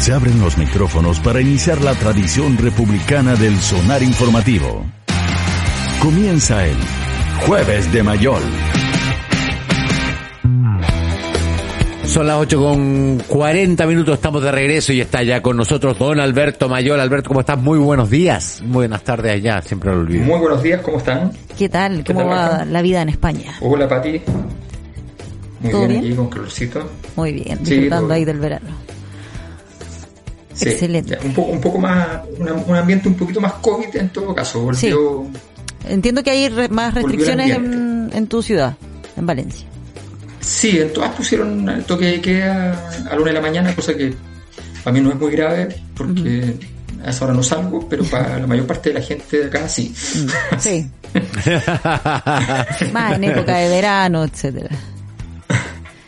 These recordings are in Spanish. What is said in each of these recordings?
Se abren los micrófonos para iniciar la tradición republicana del sonar informativo. Comienza el Jueves de Mayol. Son las 8 con 40 minutos, estamos de regreso y está ya con nosotros don Alberto Mayol. Alberto, ¿cómo estás? Muy buenos días. Muy buenas tardes allá, siempre lo olvido. Muy buenos días, ¿cómo están? ¿Qué tal? ¿Cómo tal, va la vida en España? Hola, Pati. Muy ¿Todo bien, bien? aquí con calorcito. Muy bien, disfrutando ahí del verano. Sí, Excelente. un, poco, un poco más, una- un ambiente un poquito más COVID en todo caso. Volvió, Entiendo que hay re- más restricciones en, tu ciudad, en Valencia. Sí, en todas pusieron el toque de queda a la una de la mañana, cosa que para mí no es muy grave porque a esa hora no salgo, pero para la mayor parte de la gente de acá sí. Sí. más en época de verano, etcétera.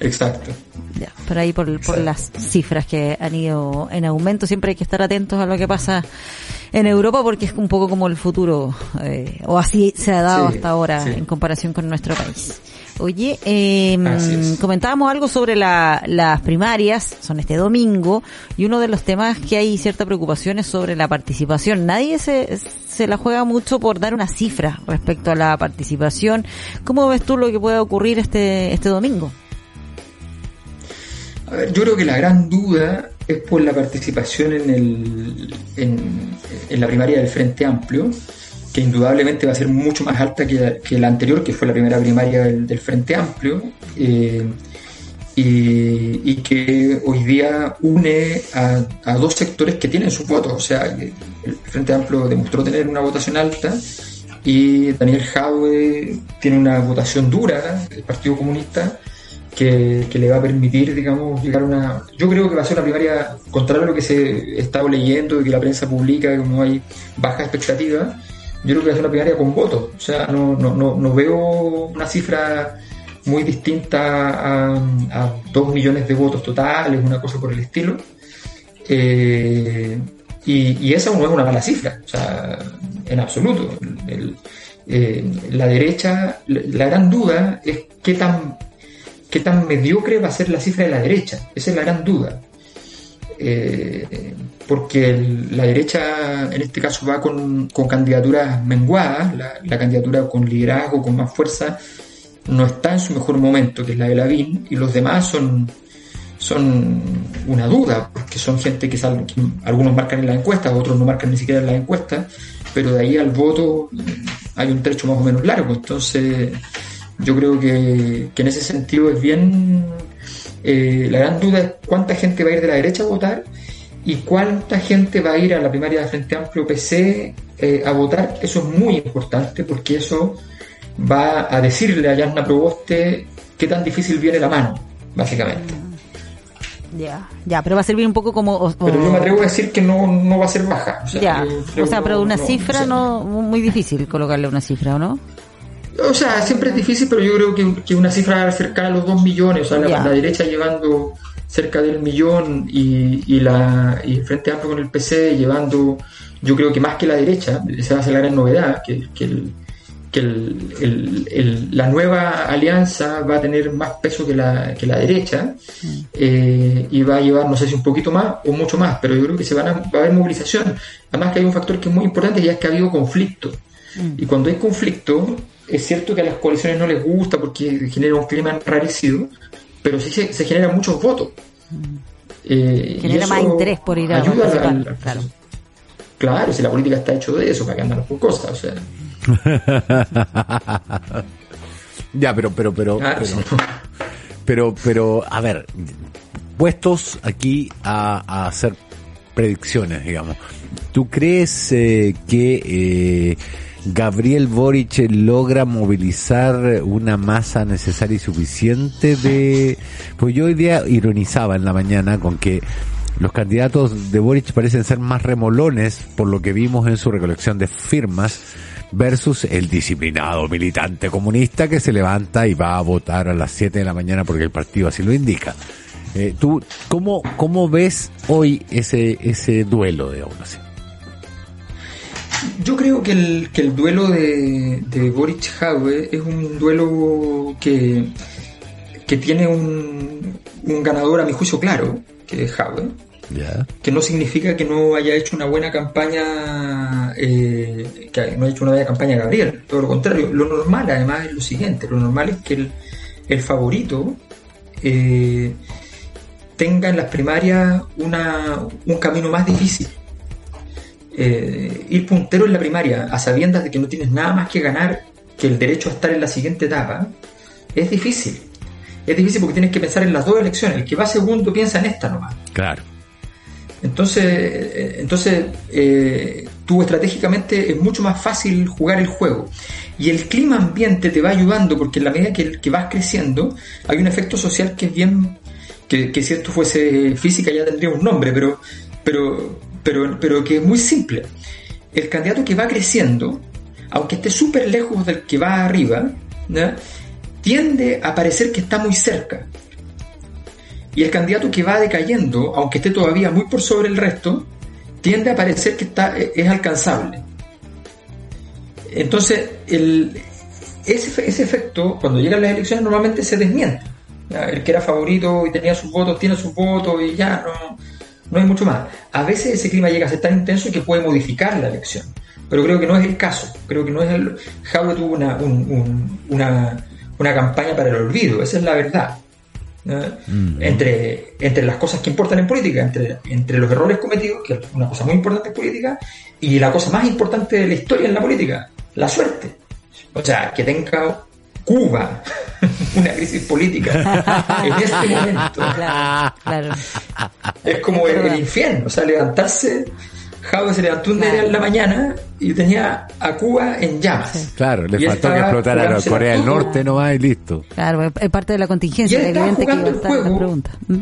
Exacto. Ya, por ahí por, por las cifras que han ido en aumento, siempre hay que estar atentos a lo que pasa en Europa porque es un poco como el futuro, eh, o así se ha dado Sí, hasta ahora sí. en comparación con nuestro país. Oye, eh, comentábamos algo sobre la- las primarias, son este domingo, y uno de los temas que hay cierta preocupación es sobre la participación. Nadie se, se la juega mucho por dar una cifra respecto a la participación. ¿Cómo ves tú lo que puede ocurrir este, este domingo? Yo creo que la gran duda es por la participación en, el, en, la primaria del Frente Amplio, que indudablemente va a ser mucho más alta que, que la anterior, que fue la primera primaria del, Frente Amplio, eh, y, que hoy día une a, dos sectores que tienen sus votos. O sea, el Frente Amplio demostró tener una votación alta y Daniel Jadwe tiene una votación dura, el Partido Comunista, que, le va a permitir, digamos, llegar a una... Yo creo que va a ser una primaria, contrario a lo que se estado leyendo y que la prensa publica, como hay baja expectativa, yo creo que va a ser una primaria con votos. O sea, no, no, no, no veo una cifra muy distinta a, a dos millones de votos totales, una cosa por el estilo. Eh, y, y esa no es una mala cifra, o sea, en absoluto. El- eh, la derecha, la gran duda es qué tan, qué tan mediocre va a ser la cifra de la derecha. Esa es la gran duda. Eh, porque la derecha en este caso va con, candidaturas menguadas, la, candidatura con liderazgo, con más fuerza, no está en su mejor momento, que es la de Lavín, y los demás son, una duda, porque son gente que, sal- que algunos marcan en la encuesta, otros no marcan ni siquiera en la encuesta, pero de ahí al voto hay un trecho más o menos largo. Entonces, yo creo que, que en ese sentido es bien. eh, la gran duda es cuánta gente va a ir de la derecha a votar y cuánta gente va a ir a la primaria de Frente Amplio PC eh, a votar. Eso es muy importante porque eso va a decirle a Yarna Proboste qué tan difícil viene la mano, básicamente. Ya, ya, pero va a servir un poco como... o- Pero yo me atrevo a decir que no, no va a ser baja. O sea, ya, creo o sea, pero una no- cifra no, muy difícil colocarle una cifra, ¿o no? O sea, siempre es difícil, pero yo creo que, que una cifra cercana a los 2 millones, o sea, la, derecha llevando cerca del millón y, y la y el Frente Amplio con el PC llevando, yo creo que más que la derecha, esa va a ser la gran novedad, que, que, el- que el- el- el- la nueva alianza va a tener más peso que la, que la derecha eh, y va a llevar, no sé si un poquito más o mucho más, pero yo creo que se van a, va a haber movilización. Además que hay un factor que es muy importante y es que ha habido conflicto. Y cuando hay conflicto, es cierto que a las coaliciones no les gusta porque genera un clima enrarecido, pero sí se, se generan muchos votos. Eh, y Genera más interés por ir a ayuda al- al- claro. Claro, si la política está hecho de eso, para que andan por cosas, o sea. Ya, pero, pero, pero, claro, pero, pero, pero, a ver, puestos aquí a, a hacer predicciones, digamos. ¿Tú crees eh, que eh, Gabriel Boric logra movilizar una masa necesaria y suficiente de... Pues yo hoy día ironizaba en la mañana con que los candidatos de Boric parecen ser más remolones por lo que vimos en su recolección de firmas versus el disciplinado militante comunista que se levanta y va a votar a las 7 de la mañana porque el partido así lo indica. Eh, ¿Tú cómo, cómo ves hoy ese, ese duelo, de así? Yo creo que el, que el duelo de, de Boric Jaue es un duelo que, que tiene un, un ganador a mi juicio claro, que es Jaue. Que no significa que no haya hecho una buena campaña, eh, que no haya hecho una buena campaña Gabriel, todo lo contrario. Lo normal además es lo siguiente, lo normal es que el, el favorito eh, tenga en las primarias una, un camino más difícil. Eh, ir puntero en la primaria a sabiendas de que no tienes nada más que ganar que el derecho a estar en la siguiente etapa, es difícil. Es difícil porque tienes que pensar en las dos elecciones. El que va segundo piensa en esta nomás. Claro. Entonces, eh, entonces eh, tú estratégicamente es mucho más fácil jugar el juego. Y el clima ambiente te va ayudando porque en la medida que, que vas creciendo hay un efecto social que es bien, que, si esto fuese física ya tendría un nombre, pero, pero, pero, pero que es muy simple. El candidato que va creciendo, aunque esté súper lejos del que va arriba, tiende a parecer que está muy cerca. Y el candidato que va decayendo, aunque esté todavía muy por sobre el resto, tiende a parecer que está, es alcanzable. Entonces, ese, ese efecto, cuando llegan las elecciones, normalmente se desmiente. El que era favorito y tenía sus votos, tiene sus votos y ya no, no hay mucho más. A veces ese clima llega a ser tan intenso que puede modificar la elección. Pero creo que no es el caso. Creo que no es el. Jaure tuvo una, una, una campaña para el olvido, esa es la verdad. Mm. entre, entre las cosas que importan en política, entre, entre los errores cometidos, que es una cosa muy importante en política, y la cosa más importante de la historia en la política, la suerte. O sea, que tenga Cuba una crisis política en este momento. Es como el, infierno, o sea, levantarse Jaude se levantó un día en la mañana y tenía a Cuba en llamas. Claro, le faltó que explotara a Corea del Norte nomás y listo. Claro, es parte de la contingencia. Y él estaba jugando el juego. ¿Mm?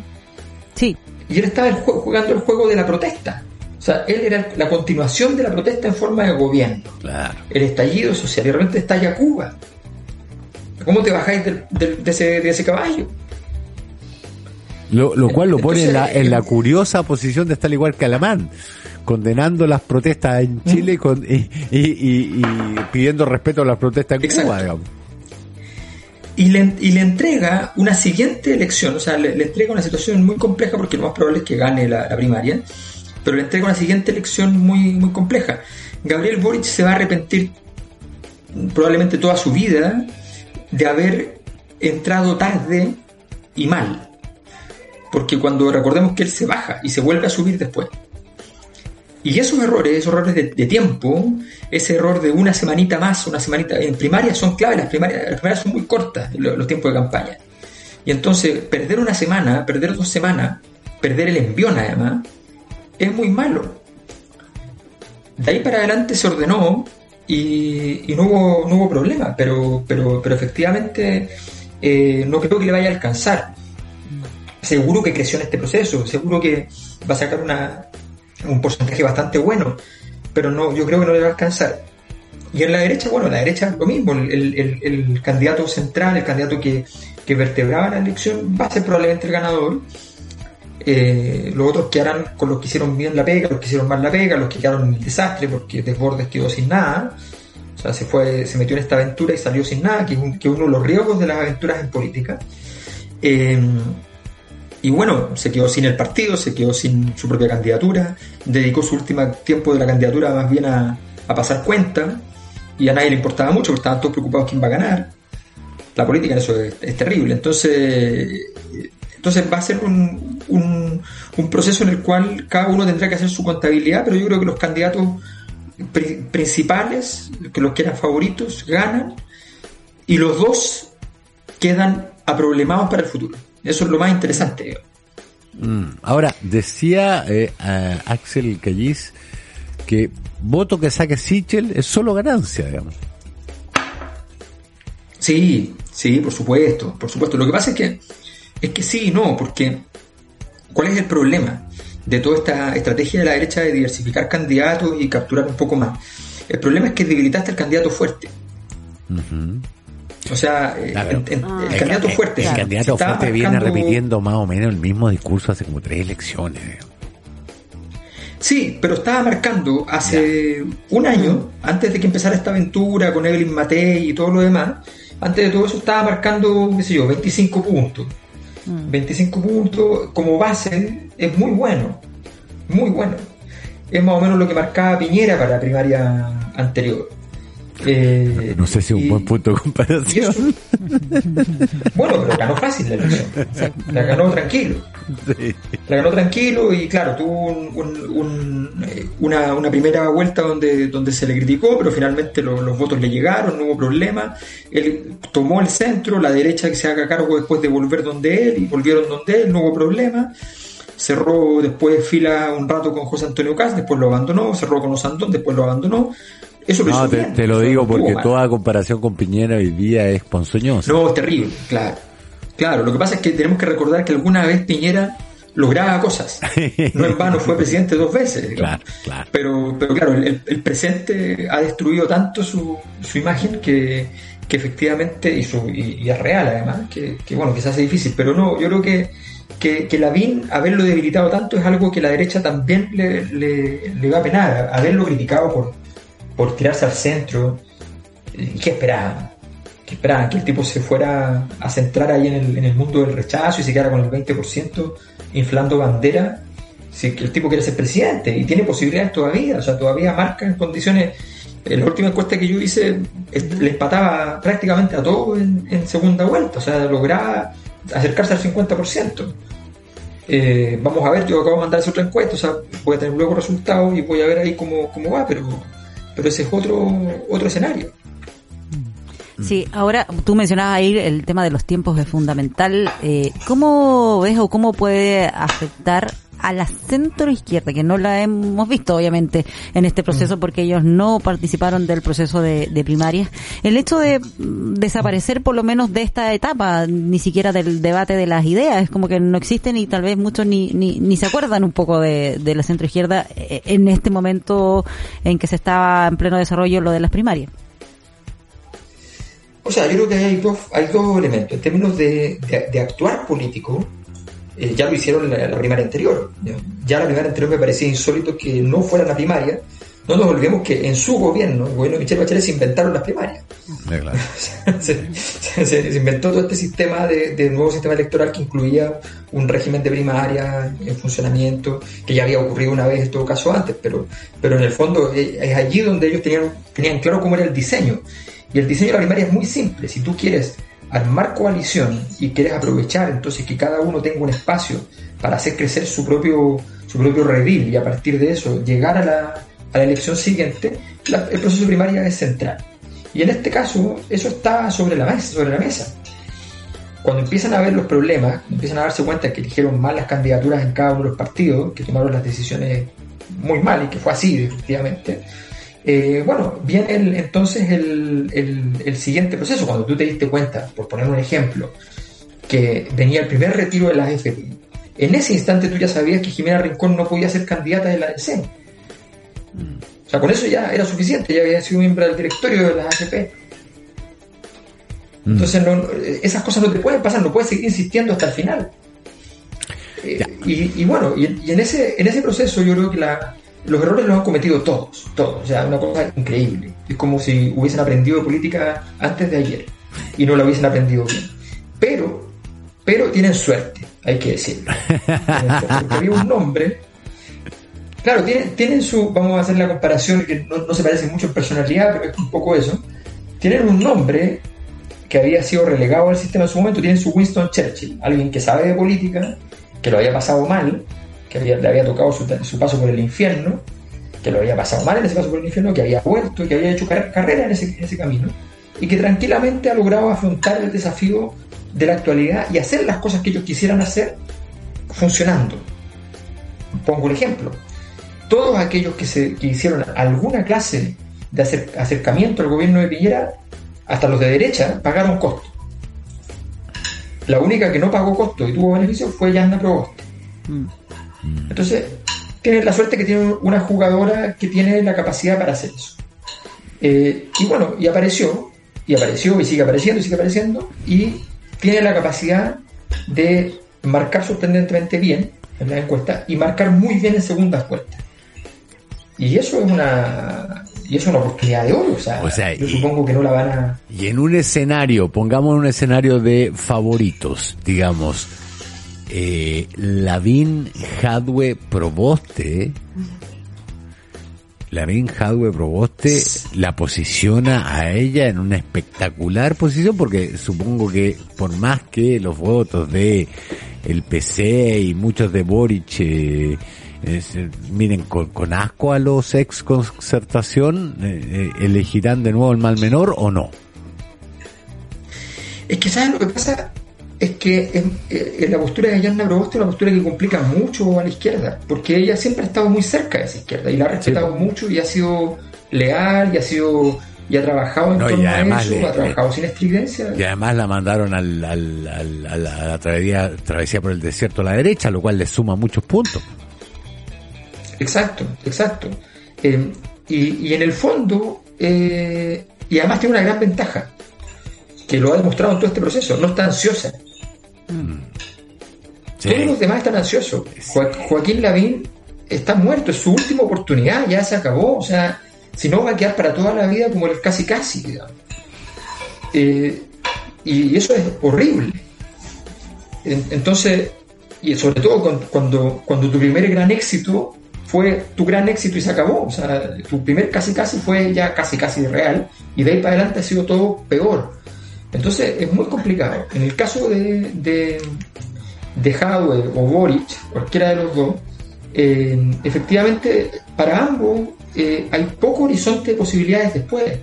Sí. Y él estaba jugando el juego de la protesta. O sea, él era la continuación de la protesta en forma de gobierno. Claro. El estallido social. Y realmente estalla Cuba. ¿Cómo te bajáis de, ese, de ese caballo? Lo, cual lo pone en la, en la curiosa posición de estar igual que Alamán condenando las protestas en Chile y, pidiendo respeto a las protestas en Cuba, digamos. Y le, y le, entrega una siguiente elección, o sea, le, entrega una situación muy compleja porque lo más probable es que gane la, primaria, pero le entrega una siguiente elección muy, muy compleja. Gabriel Boric se va a arrepentir probablemente toda su vida de haber entrado tarde y mal. Porque cuando recordemos que él se baja y se vuelve a subir después, y esos errores, esos errores de, tiempo, ese error de una semanita más, una semanita en primaria son clave, las primarias, las primarias son muy cortas los, tiempos de campaña. Y entonces perder una semana, perder dos semanas, perder el envión además, es muy malo. De ahí para adelante se ordenó y, no, hubo, no hubo problema, pero, pero, pero efectivamente eh, no creo que le vaya a alcanzar. Seguro que creció en este proceso, seguro que va a sacar una, un porcentaje bastante bueno, pero no, yo creo que no le va a alcanzar. Y en la derecha, bueno, en la derecha lo mismo, el, candidato central, el candidato que, vertebraba la elección va a ser probablemente el ganador. Eh, los otros quedarán con los que hicieron bien la pega, los que hicieron mal la pega, los que quedaron en el desastre porque Desbordes quedó sin nada. O sea, se fue, se metió en esta aventura y salió sin nada, que es, uno de los riesgos de las aventuras en política. Eh, y bueno, se quedó sin el partido, se quedó sin su propia candidatura, dedicó su último tiempo de la candidatura más bien a, pasar cuenta, y a nadie le importaba mucho, porque estaban todos preocupados quién va a ganar. La política eso es, terrible. Entonces, entonces va a ser un, un, proceso en el cual cada uno tendrá que hacer su contabilidad, pero yo creo que los candidatos principales, que los que eran favoritos, ganan, y los dos quedan aproblemados para el futuro. Eso es lo más interesante. Mm. Ahora, decía eh, Axel Callis que voto que saque Sichel es solo ganancia, digamos. Sí, sí, por supuesto, por supuesto. Lo que pasa es que es que sí y no, porque ¿cuál es el problema? de toda esta estrategia de la derecha de diversificar candidatos y capturar un poco más. El problema es que debilitaste el candidato fuerte. O sea, eh, el, candidato fuerte. El candidato fuerte viene repitiendo más o menos el mismo discurso hace como tres elecciones. Sí, pero estaba marcando hace un año, antes de que empezara esta aventura con Evelyn Matei y todo lo demás, antes de todo eso estaba marcando, qué sé yo, 25 puntos. 25 mm. puntos como base es muy bueno, muy bueno. Es más o menos lo que marcaba Piñera para la primaria anterior. Eh, no sé si es un buen punto de comparación. bueno, pero ganó fácil la elección. La ganó tranquilo. La ganó tranquilo y claro, tuvo eh, una, primera vuelta donde, donde se le criticó, pero finalmente los votos le llegaron, no hubo problema. Él tomó el centro, la derecha que se haga cargo después de volver donde él y volvieron donde él, no hubo problema cerró después fila un rato con José Antonio Cas, después lo abandonó, cerró con Osandón, después lo abandonó, no, te, lo digo porque toda comparación con Piñera hoy día es ponzoñosa. No, es terrible, claro. Claro, lo que pasa es que tenemos que recordar que alguna vez Piñera lograba cosas. No en vano fue presidente dos veces. Claro, claro. Pero, pero claro, el, presente ha destruido tanto su, su imagen que, que efectivamente, y, su, y, es real además, que, que, bueno, que se hace difícil. Pero no, yo creo que, que, que Lavín, haberlo debilitado tanto, es algo que la derecha también le, le, le va a penar. Haberlo criticado por, por tirarse al centro. ¿Qué esperaban? ¿Qué esperaban? Que el tipo se fuera a centrar ahí en el, en el mundo del rechazo y se quedara con el 20% inflando bandera. Si el tipo quiere ser presidente y tiene posibilidades todavía, o sea, todavía marca en condiciones. En la última encuesta que yo hice, le empataba prácticamente a todos en, segunda vuelta, o sea, lograba acercarse al 50%. Eh, vamos a ver, yo acabo de mandar esa otra encuesta, o sea, voy a tener luego resultados y voy a ver ahí cómo, cómo va, pero pero ese es otro, otro escenario. Sí, ahora tú mencionabas ahí el tema de los tiempos es fundamental. Eh, ¿Cómo ves o cómo puede afectar a la centro izquierda, que no la hemos visto obviamente en este proceso mm. porque ellos no participaron del proceso de, de primarias, el hecho de mm, desaparecer por lo menos de esta etapa, ni siquiera del debate de las ideas, es como que no existen y tal vez muchos ni, ni, ni se acuerdan un poco de, de la centro izquierda eh, en este momento en que se estaba en pleno desarrollo lo de las primarias. O sea, yo creo que hay dos, hay dos elementos. En términos de, de actuar político, eh, ya lo hicieron en la, primaria anterior. Ya la primaria anterior me parecía insólito que no fuera la primaria. No nos olvidemos que en su gobierno, el gobierno de Michelle Bachelet, se inventaron las primarias. se, inventó todo este sistema de, nuevo sistema electoral que incluía un régimen de primaria en funcionamiento, que ya había ocurrido una vez en todo caso antes, pero, pero en el fondo eh, es allí donde ellos tenían, tenían claro cómo era el diseño. Y el diseño de la primaria es muy simple. Si tú quieres armar coalición y quieres aprovechar entonces que cada uno tenga un espacio para hacer crecer su propio, su propio redil y a partir de eso llegar a la, a la elección siguiente, el proceso primaria es central. Y en este caso, eso está sobre la mesa. Sobre la mesa. Cuando empiezan a ver los problemas, empiezan a darse cuenta que eligieron mal las candidaturas en cada uno de los partidos, que tomaron las decisiones muy mal y que fue así, efectivamente, eh, bueno, viene entonces el, siguiente proceso. Cuando tú te diste cuenta, por poner un ejemplo, que venía el primer retiro de la AFP, en ese instante tú ya sabías que Jimena Rincón no podía ser candidata de la DC. O sea, con eso ya era suficiente, ya había sido miembro del directorio de la AFP. Mm. Entonces, esas cosas no te pueden pasar, no puedes seguir insistiendo hasta el final. Eh, y, bueno, y, en, ese, en ese proceso yo creo que la, los errores los han cometido todos, todos. O sea, una cosa increíble. Es como si hubiesen aprendido política antes de ayer y no la hubiesen aprendido bien. Pero, pero tienen suerte, hay que decirlo. Porque había un nombre. Claro, tienen, tienen su. Vamos a hacer la comparación que no, no se parece mucho en personalidad, pero es un poco eso. Tienen un nombre que había sido relegado al sistema en su momento. Tienen su Winston Churchill, alguien que sabe de política, que lo había pasado mal que le había tocado su, paso por el infierno, que lo había pasado mal en ese paso por el infierno, que había vuelto, que había hecho carrera en ese, camino, y que tranquilamente ha logrado afrontar el desafío de la actualidad y hacer las cosas que ellos quisieran hacer funcionando. Pongo un ejemplo. Todos aquellos que, se, hicieron alguna clase de acercamiento al gobierno de Piñera, hasta los de derecha, pagaron costo. La única que no pagó costo y tuvo beneficio fue Yanda Proboste. Mm. Entonces, tiene la suerte que tiene una jugadora que tiene la capacidad para hacer eso. Eh, y bueno, y apareció, y apareció, y sigue apareciendo, y sigue apareciendo, y tiene la capacidad de marcar sorprendentemente bien en la encuesta y marcar muy bien en segundas vueltas. Y eso es una y eso es una oportunidad de oro, o sea, yo supongo que no la van a... Y en un escenario, pongamos un escenario de favoritos, digamos, eh, Lavín Jadwe Proboste, Lavín Jadwe Proboste la posiciona a ella en una espectacular posición porque supongo que por más que los votos de el PC y muchos de Boric eh, miren con, asco a los ex concertación, eh, eh, ¿elegirán de nuevo el mal menor o no? Es que, ¿sabes lo que pasa? Es que eh, la postura de Yanna Proboste es una postura que complica mucho a la izquierda, porque ella siempre ha estado muy cerca de esa izquierda y la ha respetado mucho y ha sido leal y ha sido y ha trabajado en torno a eso, ha trabajado sin estridencia. Y además la mandaron al, al, a la travesía, travesía por el desierto a la derecha, lo cual le suma muchos puntos. Exacto, exacto. Eh, y, en el fondo, eh, y además tiene una gran ventaja, que lo ha demostrado en todo este proceso, no está ansiosa. Todos los demás están ansiosos. Joaquín Lavín está muerto, es su última oportunidad, ya se acabó, o sea, si no va a quedar para toda la vida como el casi casi, eh, y eso es horrible. Entonces, y sobre todo cuando, cuando tu primer gran éxito fue tu gran éxito y se acabó. O sea, tu primer casi casi fue ya casi casi real y de ahí para adelante ha sido todo peor. Entonces es muy complicado. En el caso de, de, de o Boric, cualquiera de los dos, eh, efectivamente para ambos eh, hay poco horizonte de posibilidades después.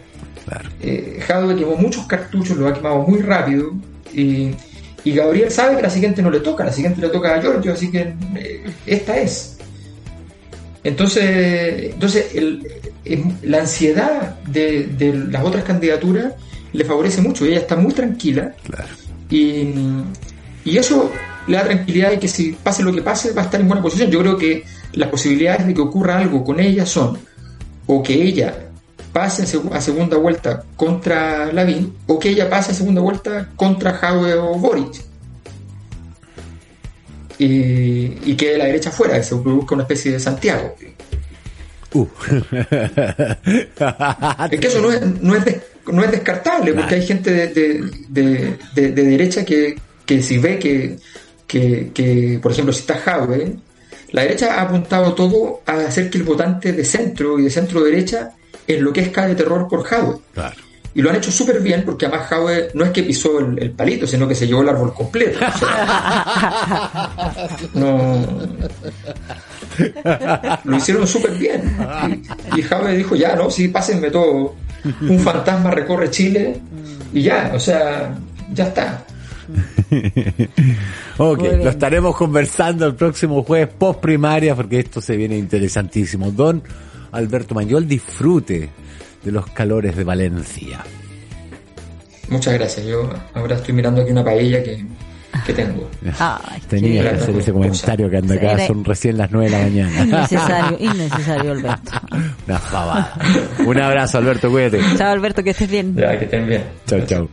Claro. Eh, quemó muchos cartuchos, lo ha quemado muy rápido y, y, Gabriel sabe que la siguiente no le toca, la siguiente le toca a Giorgio, así que esta es. Entonces, entonces la ansiedad de, las otras candidaturas le favorece mucho. Ella está muy tranquila. Y, eso le da tranquilidad de que si pase lo que pase va a estar en buena posición. Yo creo que las posibilidades de que ocurra algo con ella son o que ella pase a, segunda vuelta contra Lavín o que ella pase a segunda vuelta contra Jaue o Boric y, y quede la derecha fuera, se produzca una especie de Santiago. Uh. es que eso no es, no es, no es descartable, porque hay gente de, de, de, derecha que, que, si ve que, que, que, por ejemplo, si está Jaue, la derecha ha apuntado todo a hacer que el votante de centro y de centro derecha enloquezca de terror por Jaue. Claro. Y lo han hecho súper bien porque además Howe no es que pisó el, palito, sino que se llevó el árbol completo. no. Lo hicieron súper bien. Y, y dijo, ya, ¿no? Sí, pásenme todo. Un fantasma recorre Chile y ya, o sea, ya está. ok, lo estaremos conversando el próximo jueves post primaria porque esto se viene interesantísimo. Don Alberto Mañol, disfrute de los calores de Valencia. Muchas gracias. Yo ahora estoy mirando aquí una paella que, que tengo. Tenía que hacer ese comentario que anda acá, son recién las 9 de la mañana. Innecesario, innecesario, Alberto. Una fabada. Un abrazo, Alberto, cuídate. Chao, Alberto, que estés bien. Ya, que estén bien. Chao, chao.